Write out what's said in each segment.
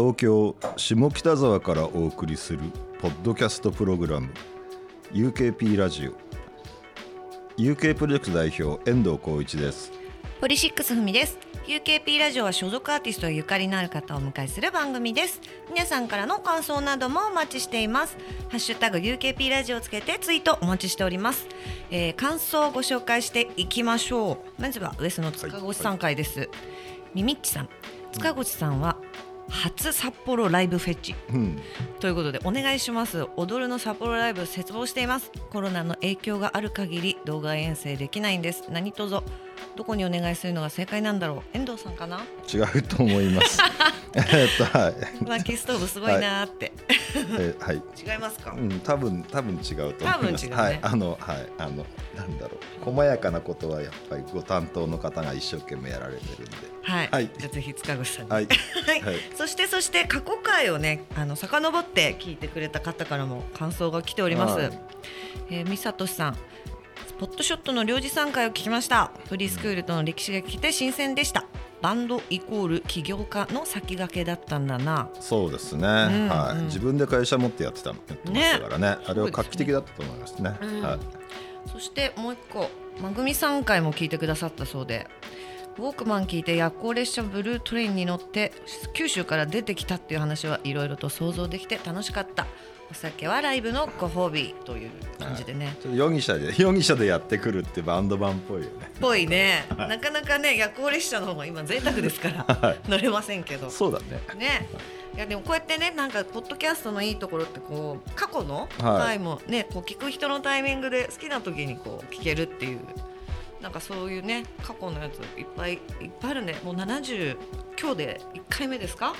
東京下北沢からお送りするポッドキャストプログラム UKP ラジオ。UK プロジェクト代表遠藤浩一です。ポリシックスふみです。UKP ラジオは所属アーティストやゆかりのある方をお迎えする番組です。皆さんからの感想などもお待ちしています。ハッシュタグ UKP ラジオをつけてツイートお待ちしております、えー、感想をご紹介していきましょう。まずはウエスの塚越さん会です、みみっちさん。塚越さんは初札幌ライブフェチ。うん。ということでお願いします。踊るの札幌ライブ切望しています。コロナの影響がある限り動画遠征できないんです。何卒。どこにお願いするのが正解なんだろう。遠藤さんかな？違うと思います。えーっとはい、薪ストーブすごいなーって、えーはい。違いますか、うん、多分多分違うと思います。多分違うね。はい、あのはい。あのなんだろう。細やかなことはやっぱりご担当の方が一生懸命やられてるんで。はい、はい。じゃあぜひ塚越さんに。はい。はい。はい。そしてそして過去回をねあの遡って聞いてくれた方からも感想が来ております、はい。えー、みさとしさん。ポットショットの領事参会を聞きました。フリースクールとの歴史が聞けて新鮮でした。バンドイコール起業家の先駆けだったんだな。そうですね。んはい、うん。自分で会社持ってやってたのやってましたからね。あれは画期的だったと思いますね。うん。はい。そしてもう一個まぐみ3回も聞いてくださったそうでウォークマン聞いて夜行列車ブルートレインに乗って九州から出てきたっていう話はいろいろと想像できて楽しかった。お酒はライブのご褒美という感じでね、ちょっと容疑者で 容疑者でやってくるってバンド版っぽいよね。ぽいね、なかなかね夜行列車の方が今贅沢ですから、乗れませんけど。そうだね。ね。いやでもこうやってねなんかポッドキャストのいいところってこう過去のはい。回もね、こう聞く人のタイミングで好きな時にこう聞けるっていうなんかそういうね過去のやついっぱいいっぱいあるね。もう70今日で1回目ですか？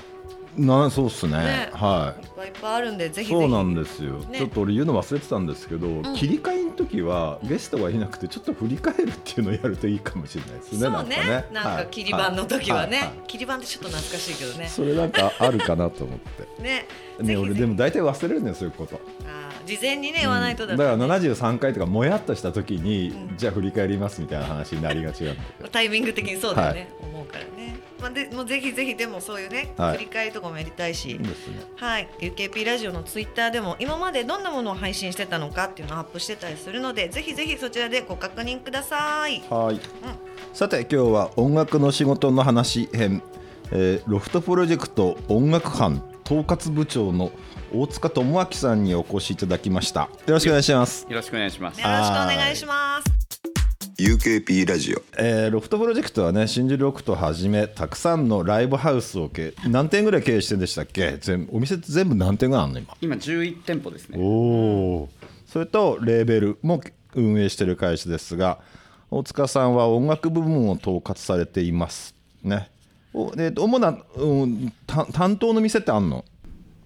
なそうっすね。ね。はい。っぱいいっぱいあるんでぜい。ひ。そうなんですよ、ね。ちょっと俺言うの忘れてたんですけど、ん。切り替えの時はゲストがいなくてちょっと振り返るっていうのをやるといいかもしれないですね。そうね。なんかはい。切り板の時はね、い。い。切り板ってちょっと懐かしいけどね。それなんかあるかなと思って。ね。ぜね、俺でも大体忘れるんだよそういうこと。あー事前にね言わないとだだと、から73回とかもやっとした時に、うんじゃあ振り返りますみたいな話になりがちなんだけど。タイミング的にそうだよね、思うからね、まあ、でもうぜひぜひでもそういうね、はい。振り返りとかもやりたいし、ね。はい、UKP ラジオのツイッターでも今までどんなものを配信してたのかっていうのをアップしてたりするのでぜひぜひそちらでご確認ください。はい、さて今日は音楽の仕事の話編、えーロフトプロジェクト音楽班統括部長の大塚智明さんにお越しいただきました。よろしくお願いします、よろしくお願いします。よ。ろしくお願いします。UKP ラジオ。えーロフトプロジェクトはね新宿ロフトはじめたくさんのライブハウスを経営何店ぐらい経営してるんでしたっけ？全お店って全部何店ぐらいあるの今？今11店舗ですね。おお、それとレーベルも運営している会社ですが大塚さんは音楽部門を統括されていますねおえーと主な、うん、た担当の店ってあんの？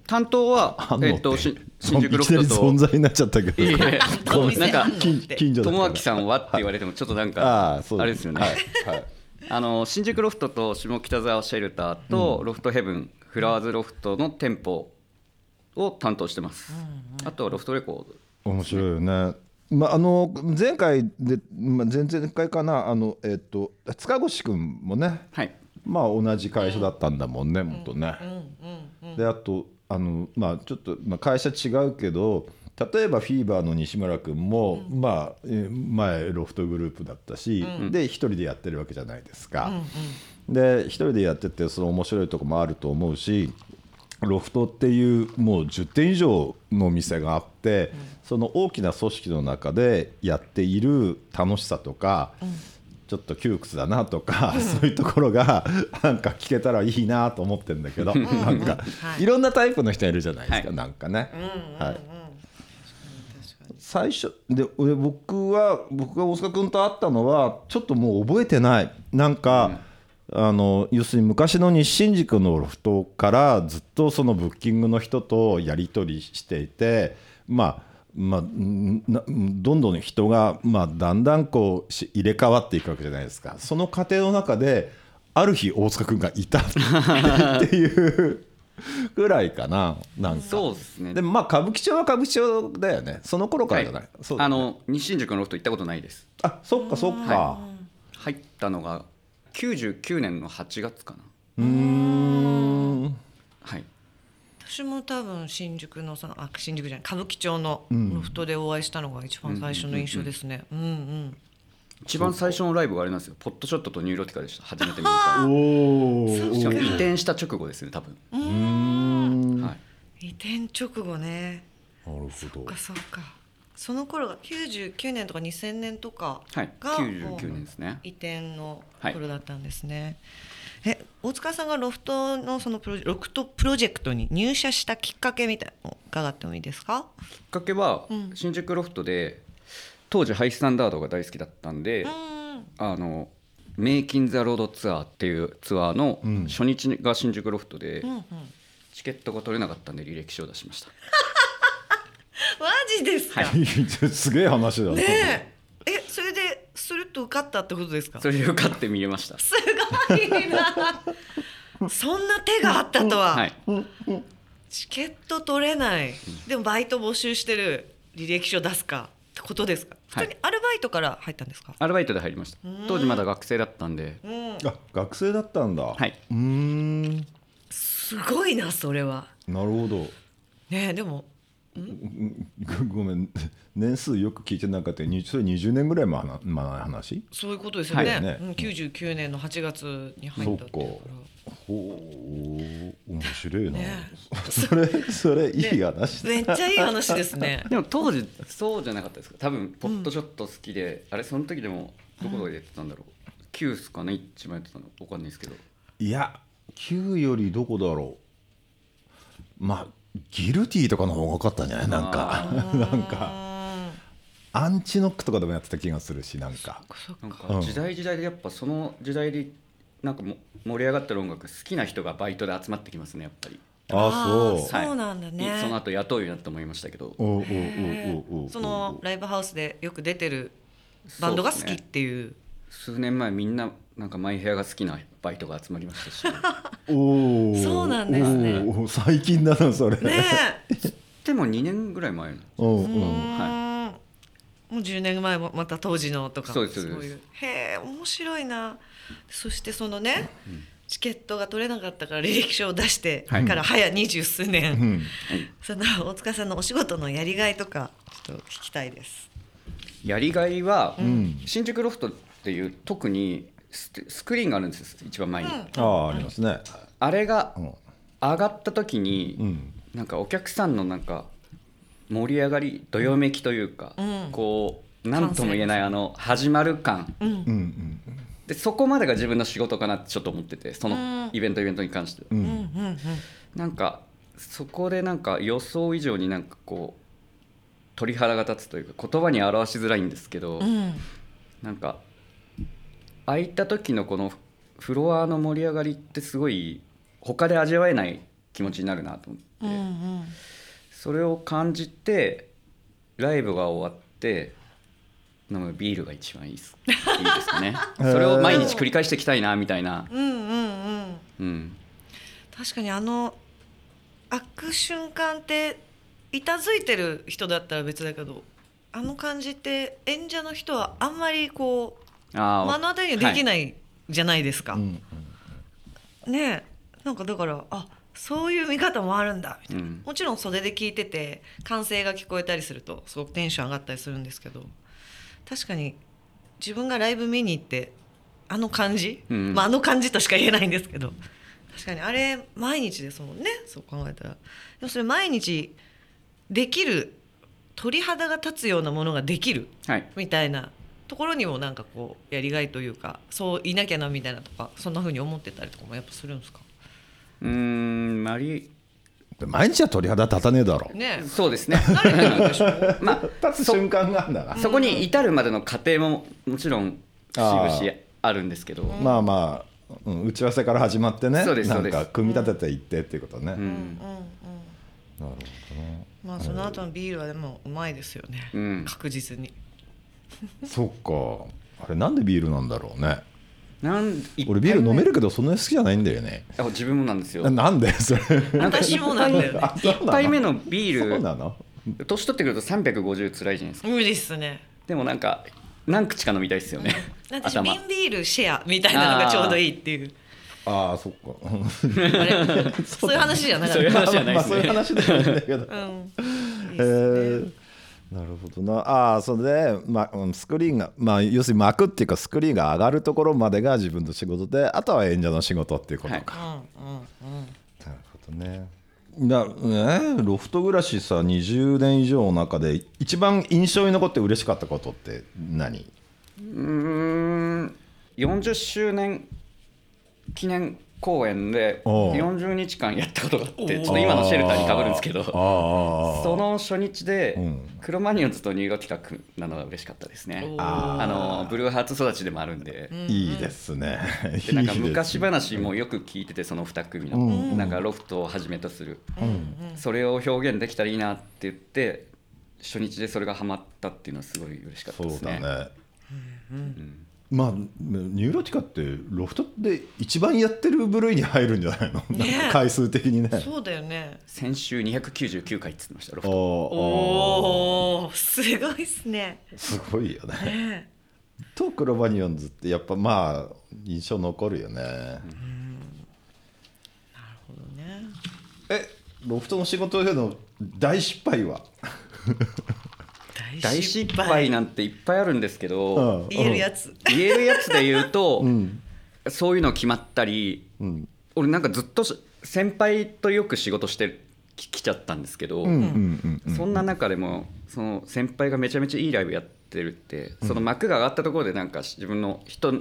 担当はあんのえっとし新宿ロフトいきなり存と。在になっちゃったけどいえいえお店なんか近近所友明さんはって言われてもちょっとなんあかあそうあれですよね。はいはいあの新宿ロフトと下北沢シェルターとロフトヘブン、フラワーズロフトの店舗を担当してます。あとはロフトレコード。面白いよね。まあ、あの前回で、まあ、前々回かなあの、えっと塚越君もね、はい。まあ、同じ会社だったんだもんね、元ね。であとあの、まあ、ちょっと、まあ、会社違うけど例えばフィーバーの西村君も、まあ、えー前ロフトグループだったし、で一人でやってるわけじゃないですか。で一人でやっててその面白いとこもあると思うしロフトっていうもう10店以上の店があって、その大きな組織の中でやっている楽しさとか、ちょっと窮屈だなとか、そういうところが なんか聞けたらいいなと思ってるんだけど、なんか、はい。い、ろんなタイプの人いるじゃないですか、はい。なんかね。はい。最初で俺僕は僕が大塚君と会ったのはちょっともう覚えてない。なんか、あの要するに昔の日新宿のロフトからずっとそのブッキングの人とやり取りしていてまあまあ、どんどん人が、まあ、だんだんこうし入れ替わっていくわけじゃないですか。その過程の中である日大塚君がいた。っていうぐらいかななんか。そうですね。でもまあ歌舞伎町は歌舞伎町だよね。その頃からじゃない、そうだあね。の西新宿のロフト行ったことないです。あそっかそっか、入ったのが99年の8月かな。うーん。はい私も多分新宿のそのあ新宿じゃない歌舞伎町のロフトでお会いしたのが一番最初の印象ですね。うんうん。一番最初のライブがあれなんですよポットショットとニューロティカでした。初めて見た。おしかも移転した直後ですね多分。うん。なはい。移転直後ね。るほそっどかそっか。その頃が99年とか2000年とかはい。が99年ですね。移転のはい。頃だったんですね。え大塚さんがロフトのそのプロロフトプロジェクトに入社したきっかけみたいなのを伺ってもいいですか？きっかけはうん新宿ロフトで当時ハイスタンダードが大好きだったんで、うん。あのメイキン・ザ・ロードツアーっていうツアーのうん初日が新宿ロフトで、うんうん。チケットが取れなかったんで履歴書を出しました マジですか？すげえ話だなねえ。えそれでするっと受かったってことですか？それで受かって見れましたすごいな。そんな手があったとは。はいチケット取れない。でもバイト募集してる履歴書出すかってことですか？普はい通にアルバイトから入ったんですか？アルバイトで入りましたうん当時まだ学生だったんでうん。あ学生だったんだはいうーんすごいなそれは。なるほどねえでもうん。ごごめん。年数よく聞いてなかったにそれ20年ぐらい前の話？そういうことですよね。はいねうん。99年の8月に入そったっていうから。ほう。面白いな、ね。それそれいい話だ、めっちゃいい話ですね。でも当時そうじゃなかったですか？多分ポットショット好きで、あれその時でもどこでやってたんだろう、キュースかな一番やってたの。わかんないですけど。いや9よりどこだろう。まあギルティとかの方が多かったんじゃない？なんか。なんか。うんアンチノックとかでもやってた気がするしなんか。なんうん。か時代時代でやっぱその時代でなんかも盛り上がってる音楽好きな人がバイトで集まってきますねやっぱり、ああそう。ーそうなんだね。その後雇うようになったと思いましたけど。おうおうおうへおうおう。ー。そのライブハウスでよく出てるバンドが好きっていう。数年前みんななんかマイヘアが好きなバイトが集まりましたし。おおそうなんですね。おー最近だなそれ。ねでも2年ぐらい前のおうえ。うおう。ーん。もう10年前もまた当時のとか。そうですそうです。いう。へえ面白いな。そしてそのね、チケットが取れなかったから履歴書を出してはい。から早二十数年、うん。その大塚さんのお仕事のやりがいとかちょっと聞きたいです。やりがいは、ん。新宿ロフトっていう特にススクリーンがあるんです一番前に、ああありますね。あれがうん。上がった時に、うん。なんかお客さんのなんか盛り上がりどよめきというか、うん。こう何とも言えないあの始まる感。うん。うんうんでそこまでが自分の仕事かなってちょっと思っててそうん。のイベントイベントに関して、うん。うんうんなんかそこでなんか予想以上になんかこう鳥肌が立つというか言葉に表しづらいんですけど、うんうん。なんか空いた時のこのフロアの盛り上がりってすごい他で味わえない気持ちになるなと思って、うんうん。それを感じてライブが終わって飲むビールが一番いいです。いいですかね。それを毎日繰り返していきたいなみたいな、うんうんうん。うん、確かにあの開く瞬間っていたずいてる人だったら別だけどあの感じって演者の人はあんまりこうあ目の当たりにはできないじゃないですか。うんねえ。なんかだからあそういう見方もあるんだみたいな、うん。もちろん袖で聞いてて歓声が聞こえたりするとすごくテンション上がったりするんですけど確かに自分がライブ見に行ってあの感じ、うん。まあ、あの感じとしか言えないんですけど確かにあれ毎日ですもんね。そう考えたら。でもそれ毎日できる鳥肌が立つようなものができるはい。みたいなところにもなんかこうやりがいというかそういなきゃなみたいなとかそんな風に思ってたりとかもやっぱするんですか？うーんマリ毎日は鳥肌立たねえだろ。ねえ。そうですね。慣れてるでしょ？まあ立つ瞬間があるんだな。そこに至るまでの過程ももちろん節々あるんですけど、まあまあ、うん、打ち合わせから始まってねそうですなんか組み立てていってっていうことね、なるうんうんうん。ほどねまあその後のビールはでもうまいですよね、うん。確実に そっか。あれなんでビールなんだろうね。なん俺ビール飲めるるけどそんなに好きじゃないんだよね。自分もなんですよ。ななんで？それ。私もなんだよね。あそうなの？一杯目のビそうーなの？ル年取ってくると350つらいじゃないですか。無理っすね。でもなんか何口か飲みたいですよね。私頭。瓶ビールシェアみたいなのがちょうどいいっていう。ああそっか。あれ？そういう話じゃなかっそういうた話じゃないですまあそういうね。話ではないんだけど。うん。えーなるほどな。ああそれで、まスクリーンが、まあ、要するに幕っていうかスクリーンが上がるところまでが自分の仕事であとは演者の仕事っていうことか、うんうんうん。なるほどね。だね。ロフト暮らしさ20年以上の中で一番印象に残って嬉しかったことって何？うーん。40周年記念公演でおう。40日間やったことがあってちょっと今のシェルターにかぶるんですけどあその初日でうん。クロマニオンズと入学企画なのが嬉しかったですね。あのブルーハーツ育ちでもあるんで。いいですね。でなんか昔話もよく聞いててその2組の、うん。なんかロフトをはじめとする、それを表現できたらいいなって言って初日でそれがハマったっていうのはすごい嬉しかったそうですね。だね、まあニューロティカってロフトで一番やってる部類に入るんじゃないの、ね。回数的にね。そうだよね。先週299回っつってましたロフト。おおおすごいっすね。すごいよね。ね。とクロマニヨンズってやっぱまあ印象残るよね、ね。えロフトの仕事での大失敗は？大失敗。なんていっぱいあるんですけど、うん。言えるやつ。言えるやつで言うと、ん。そういうの決まったりうん。俺なんかずっとし先輩とよく仕事してききちゃったんですけど、うんうんうんうん。そんな中でもその先輩がめちゃめちゃいいライブやってるって、その幕が上がったところでなんか自分の一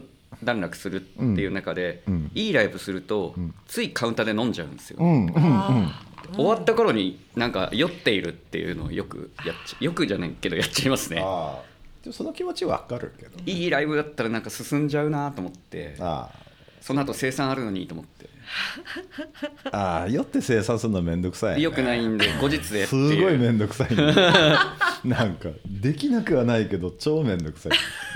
段落するっていう中で、うん。いいライブすると、ついカウンターで飲んじゃうんですよ、うん。うん。うん終わった頃になんか酔っているっていうのをよくやっちゃよくじゃないけどやっちゃいますね。ああ。でもその気持ちわかるけどいいライブだったらなんか進んじゃうなと思って。あその後生産あるのにと思って。あああ酔って生産するのめんどくさい、ね、よくないんで後日でっていう。すごいめんどくさい、ね、なんかできなくはないけど超めんどくさい。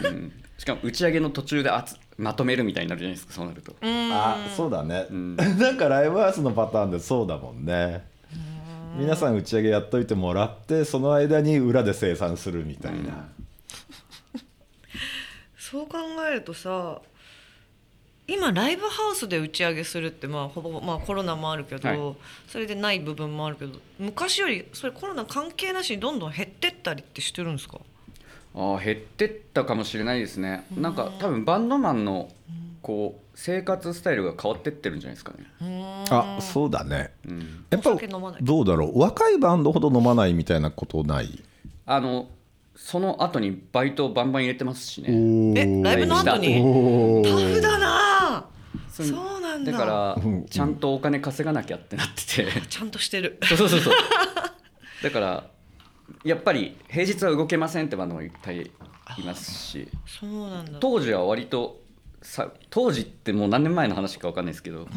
うん。しかも打ち上げの途中であつまとめるみたいになるじゃないですかそうなると。あそうだね、ん。なんかライブハウスのパターンでそうだもんね。皆さん打ち上げやっといてもらってその間に裏で生産するみたいな、そう考えるとさ今ライブハウスで打ち上げするってまあほぼまあコロナもあるけど、はい。それでない部分もあるけど昔よりそれコロナ関係なしにどんどん減ってったりってしてるんですか？あー減ってったかもしれないですね。なんか多分バンドマンのこう生活スタイルが変わってってるんじゃないですかね、あそうだね。うん、やっぱどうだろう？若いバンドほど飲まないみたいなことない？あのその後にバイトをバンバン入れてますしね。えライブの後に？おタフだな。そそうなんだ。だからうん。ちゃんとお金稼がなきゃってなってて。ちゃんとしてる。そうそうそうそう。だからやっぱり平日は動けませんってバンドもいっぱいいますしそうなんだ。当時は割とさ当時ってもう何年前の話か分かんないですけど、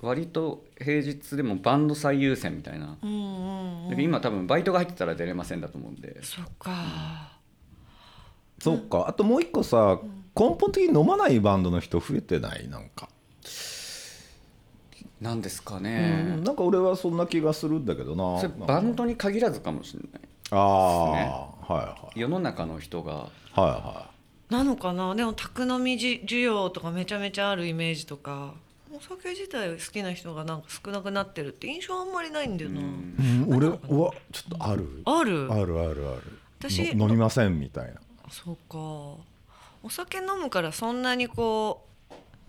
割と平日でもバンド最優先みたいな、うんうんうん。今多分バイトが入ってたら出れませんだと思うんで。そっか。そっか。あともう一個さ根本的に飲まないバンドの人増えてない？なんか、なんですかうねん、なんか俺はそんな気がするんだけどな。それバンドに限らずかもしれない。ああ、はいはい。世の中の人が。はいはなのかな？でも宅飲みじ需要とかめちゃめちゃあるイメージとか。お酒自体好きな人がなんか少なくなってるって印象あんまりないんだよな、い、うん、俺はちょっとある。ある？あるあるある。私の飲みませんみたいな。そうか。お酒飲むからそんなにこう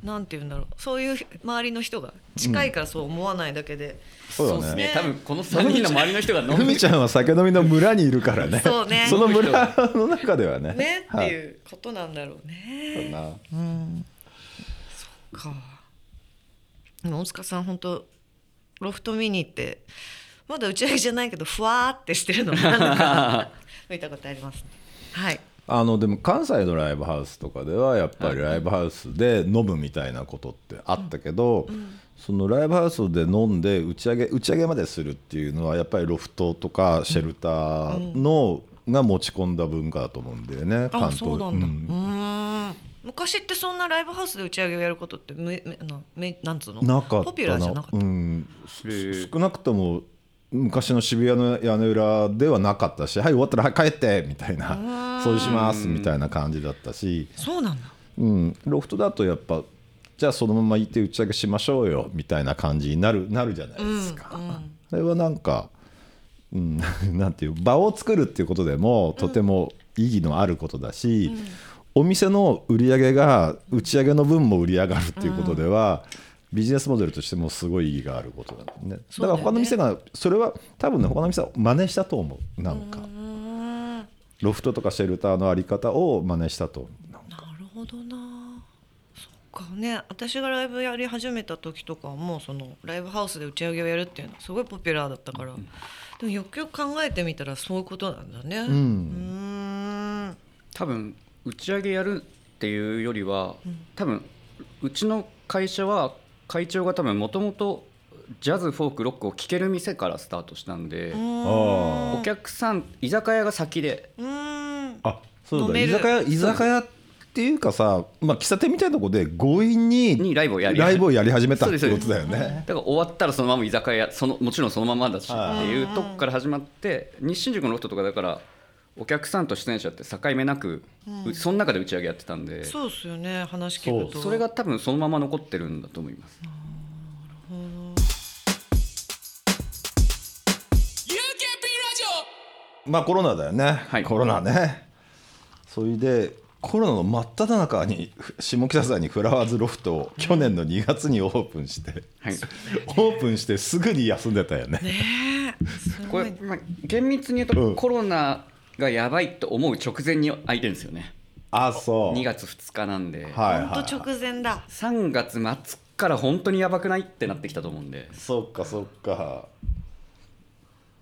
なんて言うんだろう。そういう周りの人が近いからそう思わないだけで、そうだね。ね。多分この3人の周りの人が飲ふみちゃんは酒飲みの村にいるからね。そうね。の村の中ではね。ね。ってはいいうことなんだろうそうね。な。うん、そっか。でも大塚さん本当ロフト見に行ってまだ打ち上げじゃないけどふわーってしてるの 見たことあります、ね。はい。あのでも関西のライブハウスとかではやっぱりライブハウスで飲むみたいなことってあったけど、そのライブハウスで飲んで打ち上げ打ち上げまでするっていうのはやっぱりロフトとかシェルターのが持ち込んだ文化だと思うんだよね。あ関東。そうなんだ。ううん。ーん。昔ってそんなライブハウスで打ち上げをやることってめめなめなんつうの？なかったなポピュラーじゃなかった？うん、少なくとも昔の渋谷の屋根裏ではなかったし「はい終わったらはい帰って」みたいな「掃除します」みたいな感じだったし、そうなんだ。うん、ロフトだとやっぱじゃあそのまま行って打ち上げしましょうよみたいな感じになるなるじゃないですか。それはなんか、うん、なんていう場を作るっていうことでもとても意義のあることだし、お店の売り上げが打ち上げの分も売り上がるっていうことでは、ビジネスモデルとしてもすごい意義があることだね。だから他の店がそれは多分ね他の店は真似したと思うなんか。ロフトとかシェルターのあり方を真似したと。なるほどな。そっかね。私がライブやり始めた時とかはもうそのライブハウスで打ち上げをやるっていうのはすごいポピュラーだったから、でもよくよく考えてみたらそういうことなんだね。うーん。多分打ち上げやるっていうよりは多分うちの会社は会長が多分もともとジャズフォークロックを聴ける店からスタートしたんであお客さん居酒屋が先で。うーん。ああそうだ。居酒屋居酒屋っていうかさ、まあ、喫茶店みたいなとこで強引ににライブをやりライブをやり始めたってそうですことだよね。だから終わったらそのまま居酒屋そのもちろんそのままだしっていうとこから始まって西新宿のロフトとかだからお客さんと出演者って境目なく、うその中で打ち上げやってたんで。そうですよね話聞くと。それが多分そのまま残ってるんだと思います。まあコロナだよね、はい。コロナね。それでコロナの真っ只中に下北沢にフラワーズロフトを去年の2月にオープンして、はい、オープンしてすぐに休んでたよね。ねえ。すごい。これ、まあ、厳密に言うと、うん。コロナがやばいと思う直前に空いてるんですよね。あそう。2月2日なんで、はいはい、本当直前だ。3月末から本当にやばくないってなってきたと思うんで、そっかそっか。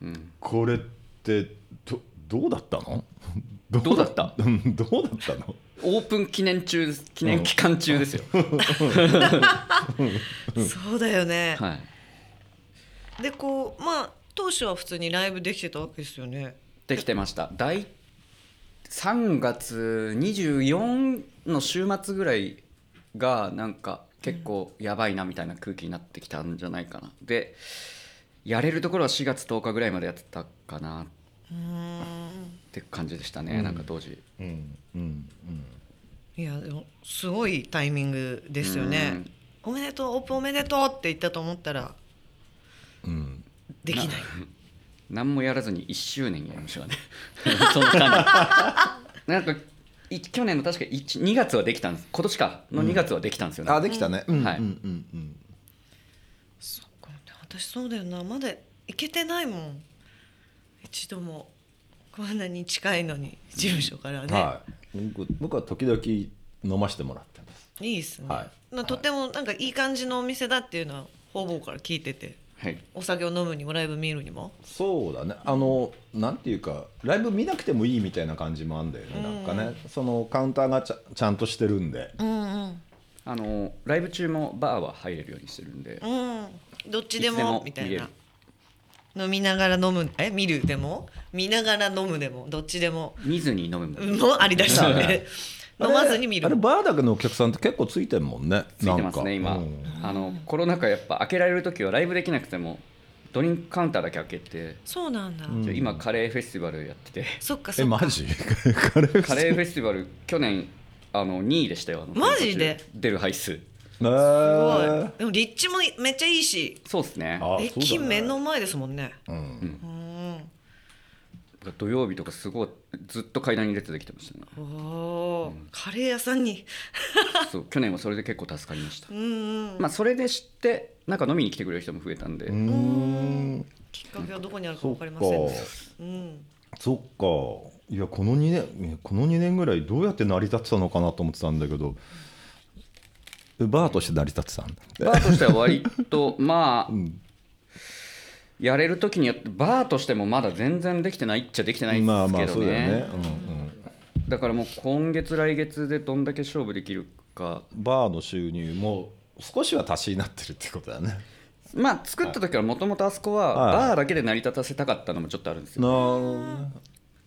うん、これってどどうだったの？どうだった？うん どうだったの？オープン記念中です記念期間中ですよ、そうだよね、はい、でこうまあ当初は普通にライブできてたわけですよね。できてました。大3月24の週末ぐらいがなんか結構やばいなみたいな空気になってきたんじゃないかな。でやれるところは4月10日ぐらいまでやってたかなって感じでしたね、なんか当時。うん。うん。いやでもすごいタイミングですよね。おめでとうオープンおめでとうって言ったと思ったらうん。うんできない。何もやらずに1周年やりましたね。その間に。なんかい去年の確か1 2月はできたんです。今年か。の2月はできたんですよね、あできたね、うんはい。うんうんうん。そっか。私そうだよな。まだ行けてないもん一度もこんなに近いのに事務所からね、はい、僕僕は時々飲ませてもらってます。い、いですね、はなとてもなんかいい感じのお店だっていうのは方々から聞いててはい。お酒を飲むにもライブ見るにも。そうだね。あのなんていうかライブ見なくてもいいみたいな感じもあるんだよね、なんかね。そのカウンターがちゃちゃんとしてるんで、うんうん。あのライブ中もバーは入れるようにしてるんで、うん。どっちでいつでももみたい見れる。な飲みながら飲む。え見るでも？見ながら飲むでも？どっちでも？見ずに飲むもん。もありだし。飲まずに見る。あれバーだけのお客さんって結構ついてるもんね。ついてますね今、うん。あのコロナ禍やっぱ開けられる時はライブできなくてもドリンクカウンターだけ開けて、そうなんだ、今カレーフェスティバルやってて。そっかそっか。えマジ？カレーカレーフェスティバル去年あの2位でしたよマジで？出る配数すすごい。でも立地もめっちゃいいし。そうですね。あ駅目の前ですもんね。だねうん。土曜日とかすごいずっと階段に列できてましたね。おおーカレー屋さんに。そう去年はそれで結構助かりました。うんうん。まあそれで知ってなんか飲みに来てくれる人も増えたんで、きっかけはどこにあるか分かりませんうん。そっか。いやこの2年この2年ぐらいどうやって成り立ってたのかなと思ってたんだけどバーとして成り立ってたんだ。バーとしては割と まあ、ん。やれる時によってバーとしてもまだ全然できてないっちゃできてないんですまあまあけどね,、そうだからもう今月来月でどんだけ勝負できるか。うん、バーの収入も少しは足しになってるってことだね。まあ作った時からもともとあそこははい。バーだけで成り立たせたかったのもちょっとあるんですよ、ね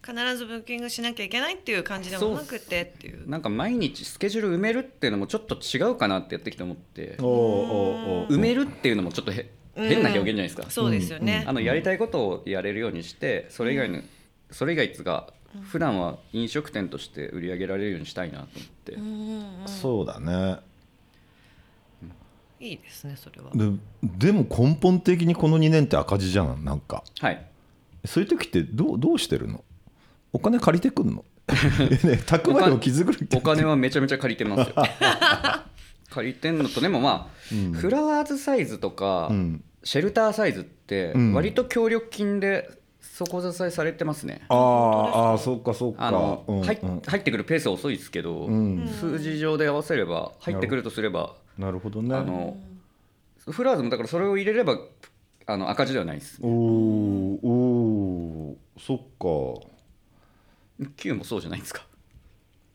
必ずブッキングしなきゃいけないっていう感じでもなくてっていう。なんか毎日スケジュール埋めるっていうのもちょっと違うかなってやってきて思って。埋めるっていうのもちょっとへ変な表現じゃないですか、そうですよね。あのやりたいことをやれるようにしてそれ以外の、それ以外っつうか普段は飲食店として売り上げられるようにしたいなと思って、そうだね。いいですねそれは。ででも根本的にこの2年って赤字じゃんなんか。はい。そういう時ってどうどうしてるの？お金借りてくんの？ねたくまでも気づくお金はめちゃめちゃ借りてますよ。借りてんのとでもまあ、フラワーズサイズとか、うん。シェルターサイズってうん。割と協力金で底支えされてますね、あーあーそうかそうか。あの、うん入っうん。入ってくるペースは遅いですけど、ん。数字上で合わせれば入ってくるとすればなるほどね。あのフラワーズもだからそれを入れればあの赤字ではないですおーおーそっか Q もそうじゃないですか。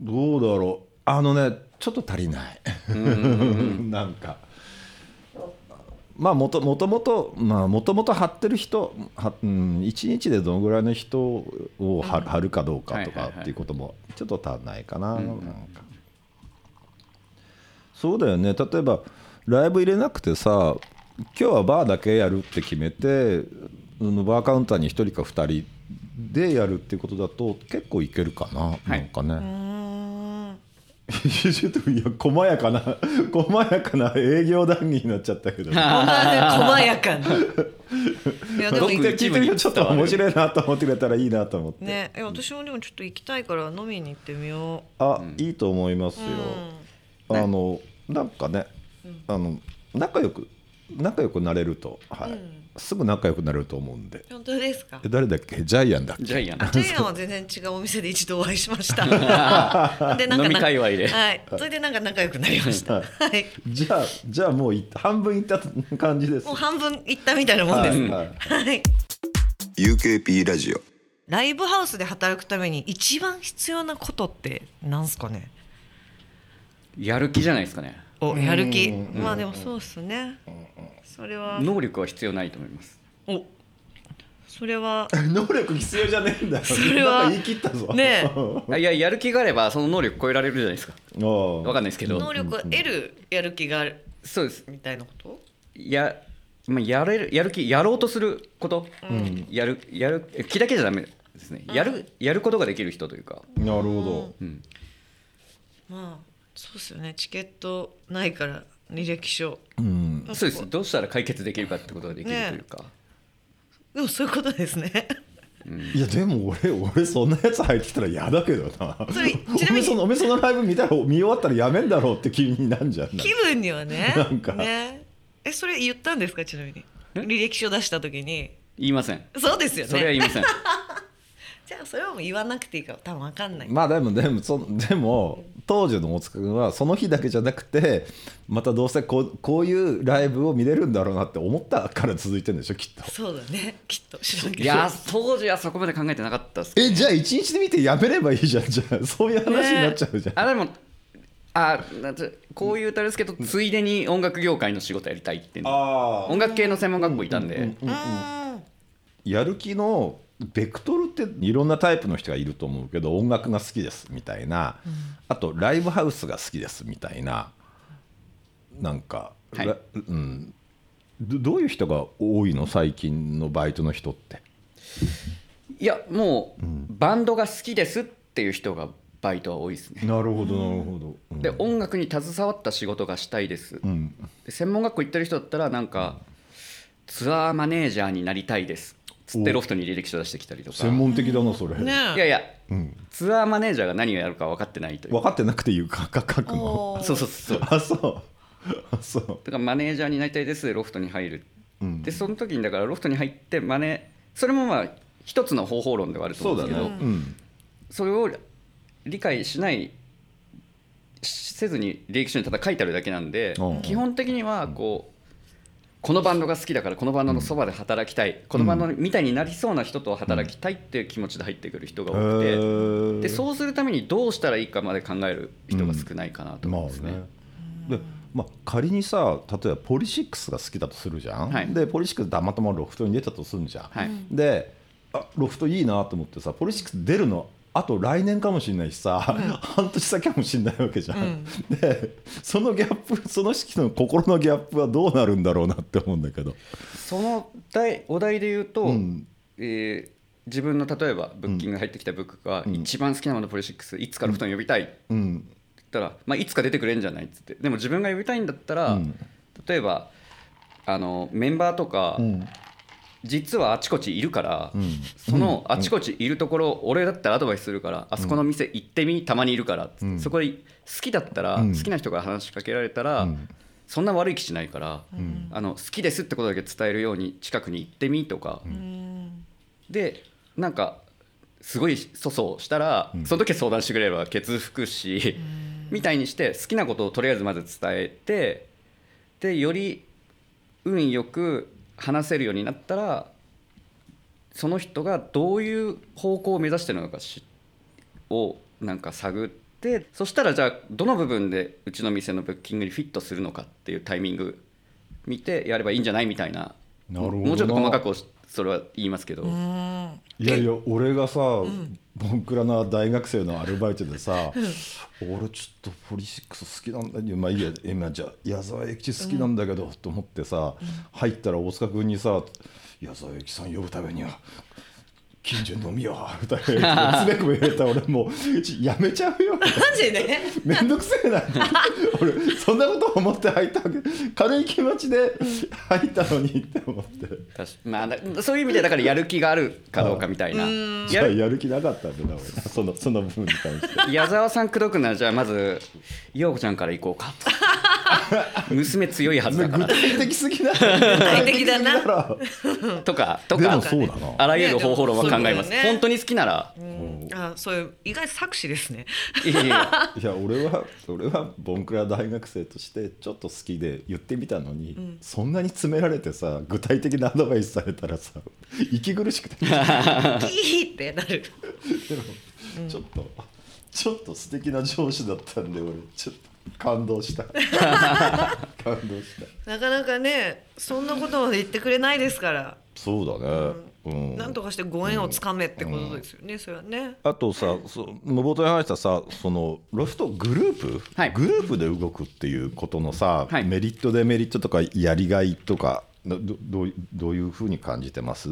どうだろう。あのねちょっと足りない。なんか。まあもともともとまあもともと貼ってる人は、うん、1日でどのぐらいの人を貼貼るかどうかとかっていうこともちょっと足んないかな,、なんか。そうだよね。例えばライブ入れなくてさ今日はバーだけやるって決めてうんバーカウンターに1人か2人でやるっていうことだと結構いけるかな、い。なんかね。いや細やかな 細やかな営業談義になっちゃったけど。細やかな。いやでも聞いてみるとちょっと面白いなと思ってくれたらいいなと思って、ね、え私もでもちょっと行きたいから飲みに行ってみよあ、いいと思いますよ、う。あのなんかね、あの仲良く仲良くなれると、はい。うんすぐ仲良くなれると思うんで本当ですか？え。誰だっけ？ジャイアンだっけ？ジャイアンジャイアンは全然違うお店で一度お会いしました。で飲み界隈ではい。それでなんか仲良くなりました。はい。じゃあじゃあもうい半分いった感じですもう半分行ったみたいなもんです。はいはいはい。UKP ラジオライブハウスで働くために一番必要なことってなんすかね？やる気じゃないですかねお、やる気。まあでもそうっすね。それは。能力は必要ないと思います。お。それは。能力必要じゃねえんだよ。それは。言い切ったぞ。ねあいややる気があればその能力超えられるじゃないですか。わわかんないですけど。能力を得るやる気がある。そうです。みたいなこと？や,、まあ、やれるやる気やろうとすること、やるやる気だけじゃダメですね。やるやることができる人というか、なるほうん、まあそうっすよね。チケットないから履歴書。ど、うん、そうです。どうしたら解決できるかってことができるというか、でもそういうことですね。いやでも俺俺そんなやつ入ってきたら嫌だけどな。それちなみにおめそのおめそのライブ見たら見終わったらやめんだろうって気になんじゃん気分にはね。なんか。ね。えそれ言ったんですか？ちなみに。履歴書出した時に。言いません。そうですよそれはね言いません。じゃあそれはもう言わなくていいから多分わかんない、まあでもでもそでも当時の大塚君はその日だけじゃなくてまたどうせこうこういうライブを見れるんだろうなって思ったから続いてるんでしょきっと。そうだね。きっと。知らんけど。いや当時はそこまで考えてなかったですえじゃあ一日で見てやめればいいじゃん。じゃあそういう話になっちゃうじゃん、あでもあなんてこういう歌ですけどついでに音楽業界の仕事やりたいって音楽系の専門学校いたんで、うん。やる気のベクトルっていろんなタイプの人がいると思うけど音楽が好きですみたいな、あとライブハウスが好きですみたいな。なんか、はい。らうん、どどういう人が多いの？最近のバイトの人って。いやもう、バンドが好きですっていう人がバイトは多いですね。なるほどなるほど、うん。で音楽に携わった仕事がしたいです、うん。で専門学校行ってる人だったらなんかツアーマネージャーになりたいですつっておロフトに履歴書出してきたりとか。専門的だなそれ、ねいやいやうん、ツアーマネージャーが何をやるか分かってないという。分かってなくて言うかか書くの。そうそうそうあそう。あそう。だからマネージャーになりたいですでロフトに入る、うん。でその時にだからロフトに入ってマネそれもまあ一つの方法論ではあるとそうだね思うんですけど。うん。それを理解しないしせずに履歴書にただ書いてあるだけなんでうん。基本的にはこうこのバンドが好きだからこのバンドのそばで働きたい、このバンドみたいになりそうな人と働きたいっていう気持ちで入ってくる人が多くて、でそうするためにどうしたらいいかまで考える人が少ないかなと思いますね。まあね。でまあ、仮にさ例えばポリシックスが好きだとするじゃん、はい。でポリシックスたまたまロフトに出たとするんじゃん、はい。であロフトいいなと思ってさポリシックス出るのあと来年かもしれないしさ、半年先かもしれないわけじゃん、でそのギャップその式の心のギャップはどうなるんだろうなって思うんだけど。その題お題で言うと、うん。えー自分の例えばブッキング入ってきたブックが一番好きなものポリシックスいつかロフトに呼びたいってうん。言ったら、まあ、いつか出てくれんじゃないっつって。でも自分が呼びたいんだったら、うん。例えばあのメンバーとか、ん実はあちこちいるから、ん。そのあちこちいるところ、俺だったらアドバイスするから、あそこの店行ってみたまにいるから、ん。そこで好きだったら、うん。好きな人から話しかけられたら、うん。そんな悪い気しないから、あの好きですってことだけ伝えるように近くに行ってみとか、でなんかすごい粗相したら、その時は相談してくれればケツ拭くし、みたいにして好きなことをとりあえずまず伝えてでより運よく話せるようになったらその人がどういう方向を目指してるのかしをなんか探ってそしたらじゃあどの部分でうちの店のブッキングにフィットするのかっていうタイミング見てやればいいんじゃないみたいなもうちょっと細かくそれは言いますけど、いやいや俺がさ、ボンクラな大学生のアルバイトでさ、俺ちょっとポリシックス好きなんだけどまあいいや今じゃあ矢沢永吉好きなんだけど、と思ってさ、入ったら大塚君にさ「矢沢永吉さん呼ぶためには近所飲みよう」みたいなつべこべ言われたら俺もうちやめちゃうよ。マジで？めんどくせえなって。俺そんなこと思って入ったわけ。軽い気持ちで入ったのにって思って。確かまあだそういう意味でだからやる気があるかどうかみたいな。じゃあやる気なかったんだな俺。そのその部分に関して。矢沢さん口説くならじゃあまず陽子ちゃんから行こうか。娘強いはずだから。具体的すぎだ具体的だなとかとでかもそうだな。あらゆる方法論は考えます、ね。本当に好きなら、あそういう意外作詞ですね。い や俺は俺はボンクラ大学生としてちょっと好きで言ってみたのに、そんなに詰められてさ具体的なアドバイスされたらさ息苦しくて。キーってなる。ちょっとちょっと素敵な上司だったんで俺ちょっと感動した。感動した。なかなかねそんなことまで言ってくれないですから、そうだね。うん、なんとかしてご縁をつかめってことですよね、それはね。あとさそ冒頭に話したさそのロフトグループ、はい。グループで動くっていうことのさ、はい。メリットデメリットとかやりがいとかどどどういどういうふうに感じてます？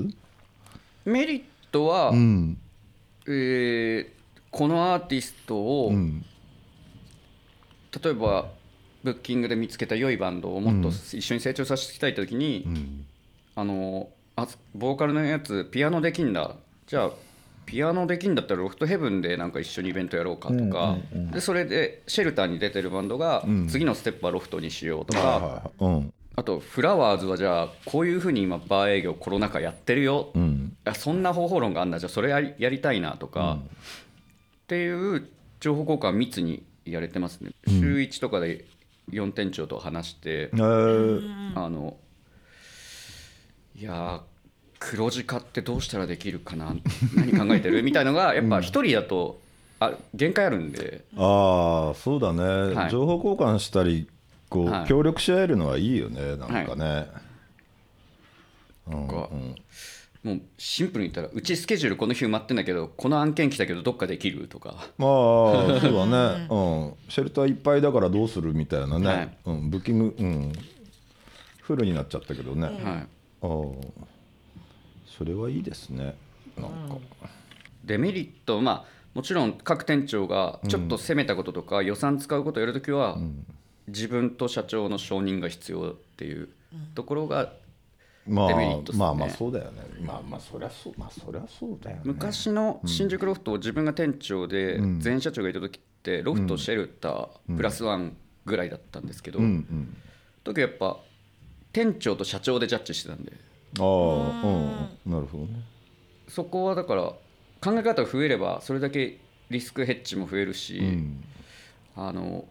メリットは、うん。えーこのアーティストを、うん。例えばブッキングで見つけた良いバンドをもっと一緒に成長させていきたい時に、ん。あのあボーカルのやつピアノできんだ。じゃあピアノできんだったらロフトヘブンでなんか一緒にイベントやろうかとか、でそれでシェルターに出てるバンドが、次のステップはロフトにしようとか、うん。あとフラワーズはじゃあこういうふうに今バー営業コロナ禍やってるよ、うん。あそんな方法論があんだ。じゃあそれやりやりたいなとか、っていう情報交換は密にやれてますね、週1とかで4店長と話して、えー。あのいやー黒字化ってどうしたらできるかな何考えてる？みたいのがやっぱ一人だとあ限界あるんで。ああそうだね、はい。情報交換したりこう、はい。協力し合えるのはいいよねなんかね、うんかうん。もうシンプルに言ったらうちスケジュールこの日埋まってんだけどこの案件来たけどどっかできるとか。まあそうだね、うん、シェルターいっぱいだからどうするみたいなね、はい。うん、ブッキング、うん、フルになっちゃったけどね、はいああ。それはいいですね。なんか、デメリットまあもちろん各店長がちょっと攻めたこととか予算使うことをやるときは、自分と社長の承認が必要っていうところがまあデメリットっすね。まあまあそうだよね。まあまあそりゃそうまあそりゃそうだよね。昔の新宿ロフトを自分が店長で前社長がいた時ってロフトシェルタープラスワンぐらいだったんですけど、うんうん。時やっぱ店長と社長でジャッジしてたんで。ああうん。なるほどね。そこはだから考え方が増えればそれだけリスクヘッジも増えるし、うん。あの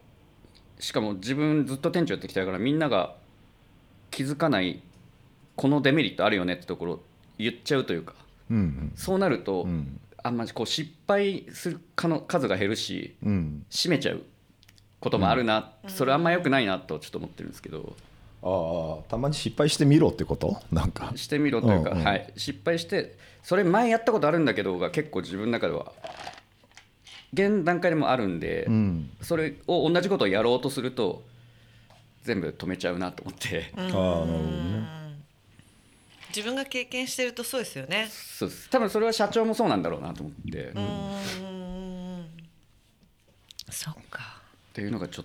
しかも自分ずっと店長やってきたからみんなが気づかないこのデメリットあるよねってところを言っちゃうというか。うんそうなると、ん。あんまりこう失敗するかの数が減るしうん。閉めちゃうこともあるな、それあんま良くないなとちょっと思ってるんですけどああたまに失敗してみろってこと？なんか。してみろというか、うんうん。はい、失敗してそれ前やったことあるんだけどが結構自分の中では現段階でもあるんで、うん。それを同じことをやろうとすると全部止めちゃうなと思って、ああなるほどね。自分が経験してるとそうですよね。そうです。多分それは社長もそうなんだろうなと思って、っうん。そっか。ていうのがちょっ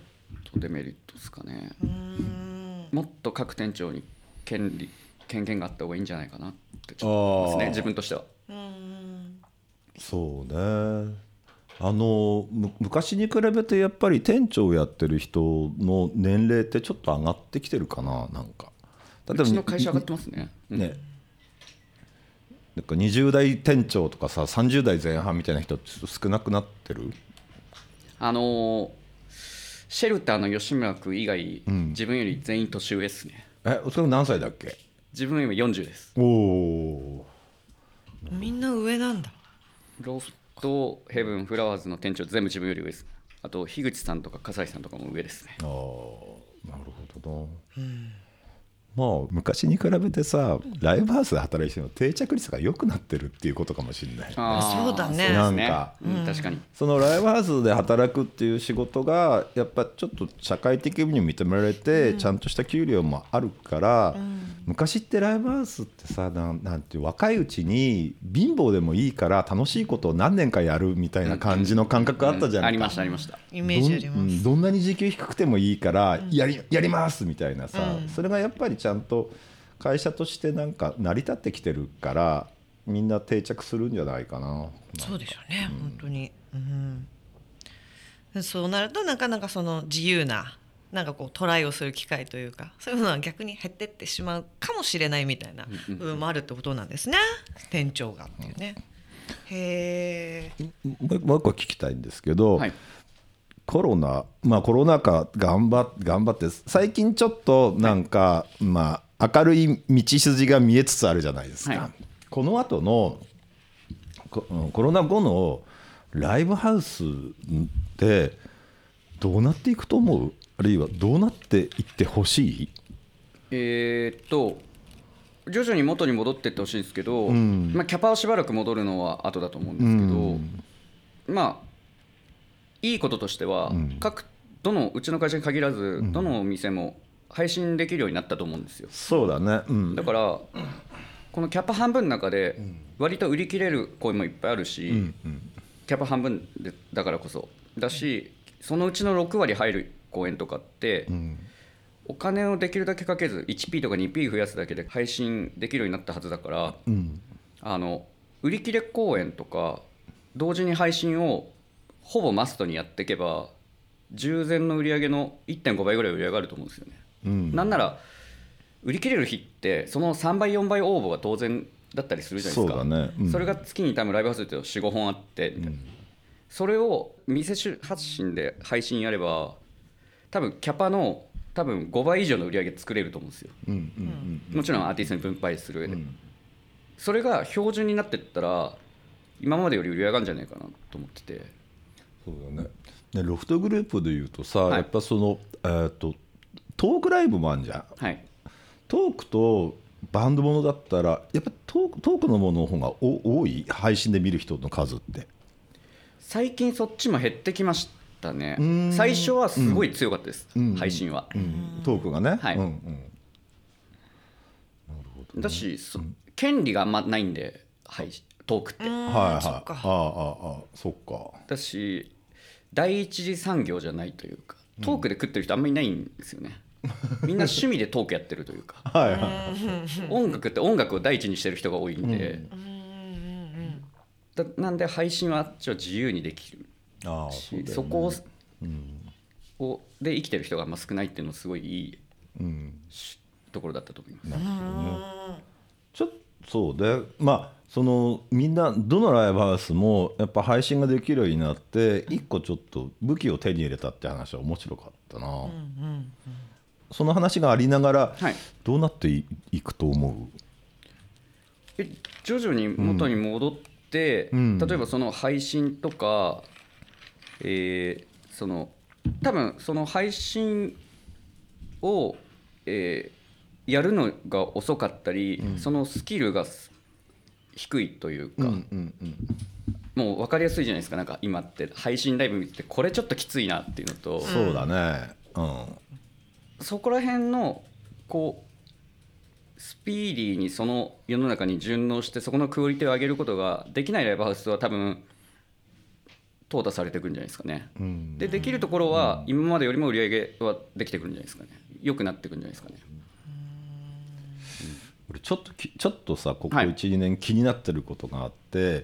とデメリットですかね。うんもっと各店長に権利権限があった方がいいんじゃないかなってちょっと思いますね自分としては。そうね。あのむ昔に比べてやっぱり店長をやってる人の年齢ってちょっと上がってきてるかななんか。例うちの会社上がってますね。うん。ね。なんか20代店長とかさ30代前半みたいな人少なくなってる？あのーシェルターの吉村君以外、ん自分より全員年上ですね。えそれ何歳だっけ？自分今40です。おおみんな上なんだロフトヘブンフラワーズの店長全部自分より上です。あと樋口さんとか笠井さんとかも上ですね。ああなるほどな、まあ昔に比べてさライブハウスで働いての定着率が良くなってるっていうことかもしれない。あーそうだね。なんか。うん、確かに。そのライブハウスで働くっていう仕事がやっぱちょっと社会的にも認められて、ちゃんとした給料もあるから、昔ってライブハウスってさなんなんていう若いうちに貧乏でもいいから楽しいことを何年かやるみたいな感じの感覚あったじゃんか、ありましたありました。イメージあります。どんうんどんなに時給低くてもいいからやりやりますみたいなさ、それがやっぱりちゃんと会社としてなんか成り立ってきてるからみんな定着するんじゃないかな。そうでしょうね、本当に、うん、そうなるとなかなかその自由ななんかこうトライをする機会というかそういうのは逆に減ってってしまうかもしれないみたいな部分もあるってことなんですね、店長がっていうね。へえ。もうもう一個聞きたいんですけど、はい。コロナまあコロナ禍頑張っ頑張って最近ちょっとなんか、まあ明るい道筋が見えつつあるじゃないですか、はい。この後のココロナ後のライブハウスってどうなっていくと思う？あるいはどうなっていってほしい？えーっと徐々に元に戻っていってほしいんですけど、ん。まあ、キャパはしばらく戻るのは後だと思うんですけど、まあいいこととしては、ん。各どのうちの会社に限らず、どのお店も配信できるようになったと思うんですよ。そうだね。うん。だから、このキャパ半分の中で割と売り切れる声もいっぱいあるし、キャパ半分でだからこそ。だしそのうちの6割入る公演とかって、お金をできるだけかけず 1P とか 2P 増やすだけで配信できるようになったはずだから、うん。あの売り切れ公演とか同時に配信をほぼマストにやっていけば従前の売り上げの1.5倍ぐらい売り上がると思うんですよね。うん。なんなら売り切れる日ってその3倍4倍応募が当然だったりするじゃないですか。ね。うん。それが月に多分ライブハウスで45本あってみたいな、それを店発信で配信やれば多分キャパの多分5倍以上の売り上げ作れると思うんですよ。うんうんうんもちろんアーティストに分配する上で、それが標準になってったら今までより売り上がるんじゃないかなと思っててそうだね。ねロフトグループでいうとさ、はい。やっぱその、えー、とトークライブもあるじゃん。はい。トークとバンドものだったらやっぱトークトークのものの方がお多い？配信で見る人の数って。最近そっちも減ってきましたね。ん。最初はすごい強かったです、ん。配信は、トークがね、はい。うんうん。だし、そ権利があんまないんで、はい、トークって、はいはい。あそっか。あああそっか。だし第一次産業じゃないというかトークで食ってる人あんまりいないんですよね、みんな趣味でトークやってるというか。はいはい音楽って音楽を第一にしてる人が多いんで、だなんで配信はあっちは自由にできる。ああしね。そこを,、をで生きてる人があんま少ないっていうのはすごいいいうん。しところだったと思います。ちょっとそうでまあそのみんなどのライブハウスもやっぱ配信ができるようになって一個ちょっと武器を手に入れたって話は面白かったな、その話がありながらはい。どうなっていいくと思う？え徐々に元に戻って、うん。例えばその配信とか、えーその多分その配信を、えーやるのが遅かったり、そのスキルがす低いというか、もう分かりやすいじゃないですか。なんか今って配信ライブ見ててこれちょっときついなっていうのと、そうだね。うん。そこら辺のこうスピーディーにその世の中に順応してそこのクオリティを上げることができないライブハウスは多分淘汰されてくるんじゃないですかね、でできるところは今までよりも売り上げはできてくるんじゃないですかね。良くなってくるんじゃないですかね俺ちょっときちょっとさここはい。12年気になってることがあって、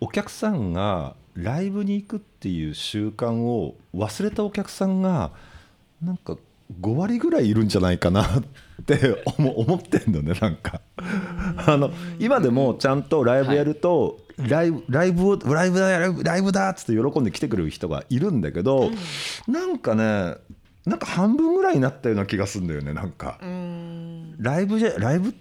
お客さんがライブに行くっていう習慣を忘れたお客さんがなんか5割ぐらいいるんじゃないかなって 思思ってんのねなんか。あの今でもちゃんとライブやると、ライブライブをライブだライブライブだっつって喜んで来てくれる人がいるんだけど、なんかねなんか半分ぐらいになったような気がするんだよねなんか。ライブじゃライブ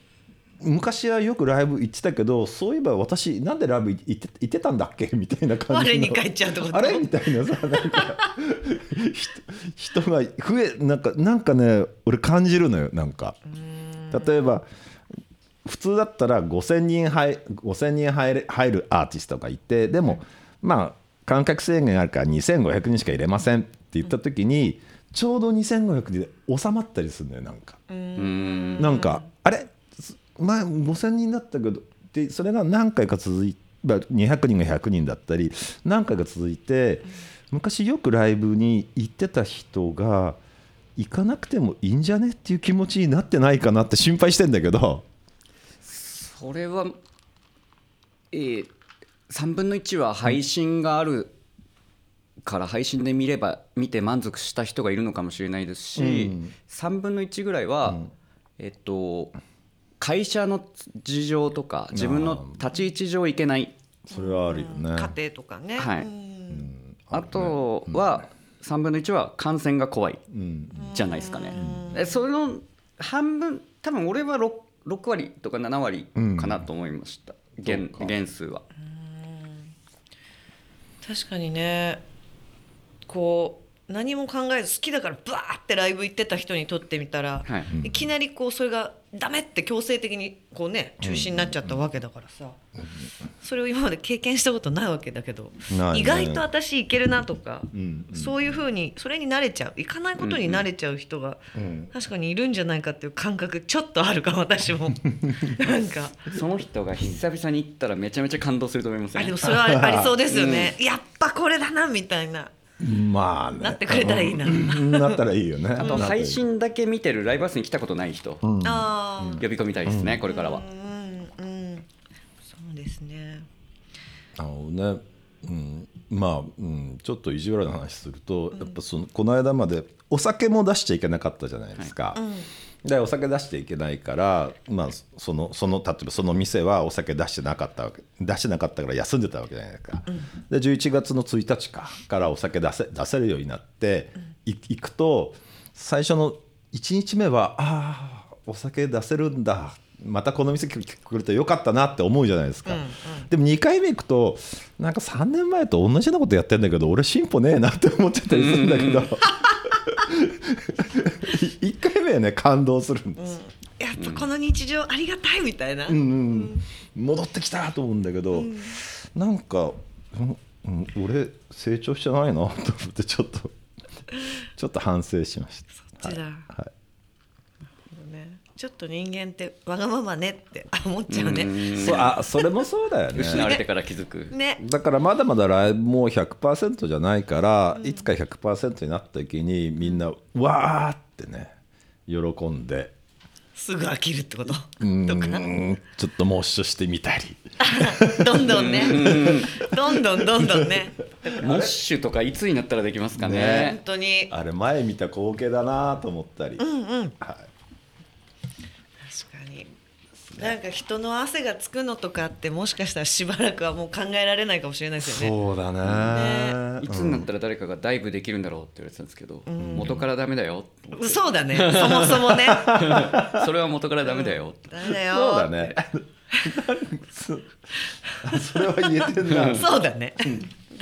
昔はよくライブ行ってたけどそういえば私なんでライブ行って行ってたんだっけ？みたいな感じの。我に返っちゃうってこと？あれ？みたいなさなんか人人が増えなんかなんかね俺感じるのよなんか。例えば普通だったら5000人入5000人入れ入るアーティストがいてでもまあ観客制限あるから2500人しか入れませんって言った時にちょうど2500で収まったりするのよなんか。うん。なんかあれ？す前5000人だったけどでそれが何回か続いて200人が100人だったり何回か続いて昔よくライブに行ってた人が行かなくてもいいんじゃねっていう気持ちになってないかなって心配してんだけど。それはえー、3分の1は配信があるから配信で見れば見て満足した人がいるのかもしれないですし、うん。3分の1ぐらいは、えっと会社の事情とか自分の立ち位置上いけない。それはあるよね。家庭とかね、はい。うん。あとは3分の1は感染が怖いうん。じゃないですかね。えその半分多分俺は 6, 6割とか7割かなと思いました、原そうか。原数は。確かにね。こう何も考えず好きだからバーってライブ行ってた人にとってみたら、はい。いきなりこうそれがダメって強制的にこうね中止になっちゃったわけだからさ、それを今まで経験したことないわけだけど、意外と私いけるなとか、うん。そういうふうにそれに慣れちゃう行かないことに慣れちゃう人がうん。確かにいるんじゃないかっていう感覚ちょっとあるかも私も。なんか。その人が久々に行ったらめちゃめちゃ感動すると思いますねあでも。それはありそうですよね、やっぱこれだなみたいなまあね。なってくれたらいいな。うん。なったらいいよね。あと配信だけ見てるライブハウスに来たことない人、うん。呼び込みたいですね、これからは。うんうんそうですね。あのね、うん、まあ、うん、ちょっと意地悪な話すると、やっぱそのこの間までお酒も出しちゃいけなかったじゃないですか。でお酒出していけないから、まあ、そのその例えばその店はお酒出してなかったわけ出してなかったから休んでたわけじゃないですか。で11月の1日かからお酒出せ出せるようになって、い行くと最初の1日目はああお酒出せるんだ。またこの店来てくれてよかったなって思うじゃないですか、でも2回目行くとなんか3年前と同じようなことやってんだけど俺進歩ねえなって思っちゃったりするんだけど 1回目はね感動するんです、やっぱこの日常ありがたいみたいな、うんうん。戻ってきたと思うんだけど、なんか、うんうん俺成長してないなと思ってちょっとちょっと反省しました。そっちだ。はい。ねちょっと人間ってわがままねって思っちゃうね。うん。そうあそれもそうだよね。失われてから気づく。ね。だからまだまだライブも100%じゃないから、いつか100%になった時にみんなわーってね喜んで。すぐ飽きるってこと？うーとちょっとモッシュしてみたり。どんどんね。どんどんどんどんね。モッシュとかいつになったらできますか本ね。当に。あれ前見た光景だなと思ったり、うんうん。はいなんか人の汗がつくのとかってもしかしたらしばらくはもう考えられないかもしれないですよね。そうだね。いつになったら誰かがダイブできるんだろうって言われてたんですけど、元からダメだよ。そうだね。そもそもね。それは元からダメだよ。ダメだよ。そうだね。そ それは言えてんな。そうだね。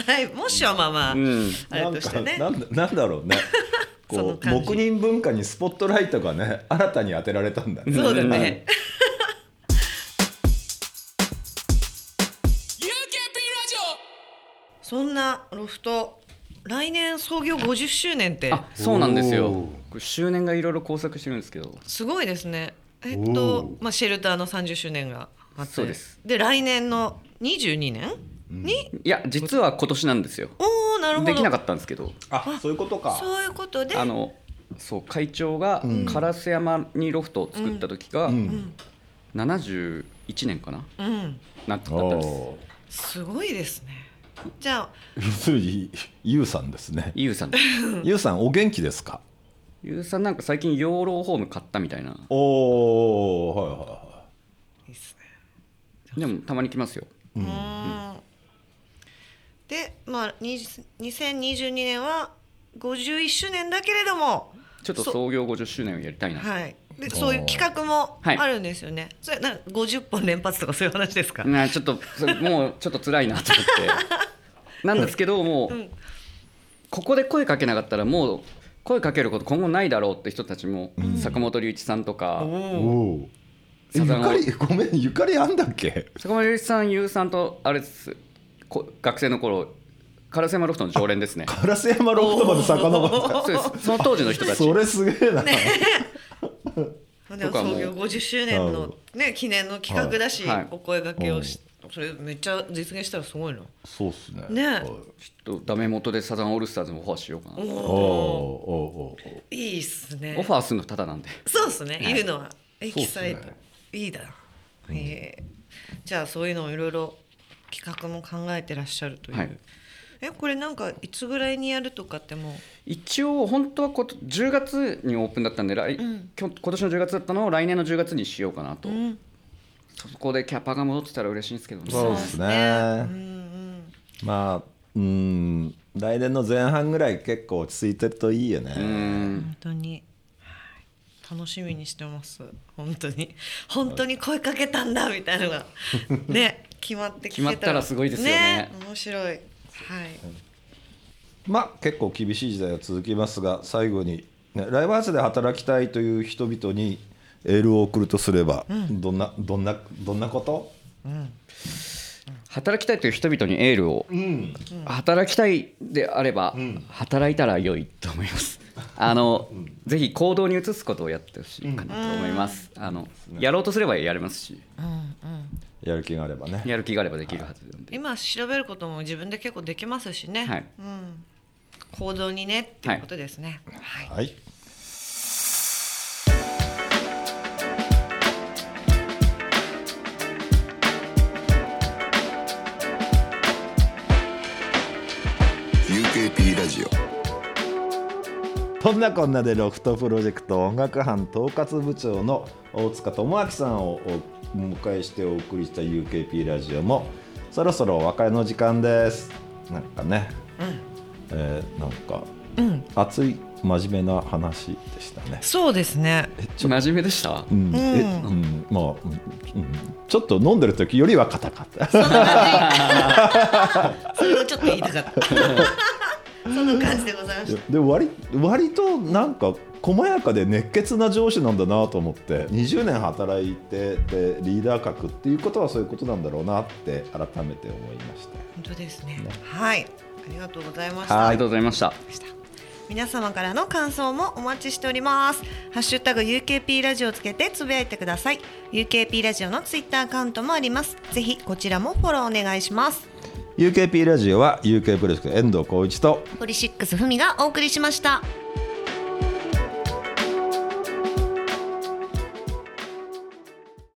だいもしはまあまあ、うん。あれとしてね。なんかなんだなんだろうね。そのこう黙認文化にスポットライトがね新たに当てられたんだね。そうだねそんなロフト来年創業50周年って。あそうなんですよ。周年がいろいろ工作してるんですけど。すごいですね。えっおとー。まあシェルターの30周年があって。そうです。で来年の22年？に、いや実は今年なんですよ。おおなるほど。できなかったんですけど。あそういうことか。そういうことで？あのそう会長が烏山にロフトを作った時がうん。71年かな？うん。なったんです。おすごいですねじゃあ。要するにゆうさんですね。ゆうさん。ゆうさんお元気ですか？ゆうさんなんか最近養老ホーム買ったみたいな。おおはいはいはい。いいっすでもたまに来ますよ。ねうん。でまあに2022年は51周年だけれども。ちょっと創業50周年をやりたいな。はいでそういう企画もはい。あるんですよね、それなんか50本連発とかそういう話ですか、なちょっとそれもうちょっと辛いなと思って。なんですけどもう、ん。ここで声かけなかったらもう声かけること今後ないだろうって人たちも、坂本龍一さんとかおおゆかりごめんゆかりあんだっけ？坂本龍一さんゆうさんとあれですこ学生の頃烏山ロフトの常連ですね。烏山ロフトまで遡っ そうです。その当時の人たち。たそれすげえな、でもとかも創業50周年の、ね、記念の企画だし、はい。お声掛けをし、それめっちゃ実現したらすごいな。そうっすね。ね。はい。ちょっとダメ元でサザンオールスターズもオファーしようかな。おー。おいいっすね。オファーするのただなんで。そうっすね、はい。言うのは。エキサイト、そうっいいだな、えー。じゃあそういうのをいろいろ企画も考えてらっしゃるという、はいえこれなんかいつぐらいにやるとかってもう？一応本当はこと10月にオープンだったんで来、ん。今日今年の10月だったのを来年の10月にしようかなと、ん。そこでキャパが戻ってたら嬉しいんですけどね。そうですね。うんうん。まあうん来年の前半ぐらい結構落ち着いてるといいよね、うん。本当に。はい。楽しみにしてます。本当に。本当に声かけたんだみたいなのが ね決まってきて決まったらすごいですよね面白いはい。まあ結構厳しい時代が続きますが最後に、ね、ライブハウスで働きたいという人々にエールを送るとすれば、どんなどんなどんなこと？働きたいという人々にエールを、働きたいであれば、働いたら良いと思います。あの、ぜひ行動に移すことをやってほしいかなと思います、あのやろうとすればやれますしやる気があればね。やる気があればできるはずなんで。今調べることも自分で結構できますしね、はい。うん、行動にねっていうことですね、はい。はいそんなこんなでロフトプロジェクト音楽班統括部長の大塚智明さんをお迎えしてお送りした UKP ラジオもそろそろお別れの時間です。なんかね、えーなんか、熱い真面目な話でしたね。そうですね。真面目でした？うん、えうん、まあ、うん。うんちょっと飲んでる時よりは硬かった。そ れをちょっと言いたかった その感じでございました。で割割となんか細やかで熱血な上司なんだなと思って20年働いてでリーダー格っていうことはそういうことなんだろうなって改めて思いました。本当ですね。はい。ありがとうございました。はい。ありがとうございました。皆様からの感想もお待ちしております。ハッシュタグ UKP ラジオをつけてつぶやいてください。UKP ラジオのツイッターアカウントもあります。ぜひこちらもフォローお願いします UKP ラジオは UK プロジェクト遠藤浩一とポリシックスふみがお送りしました。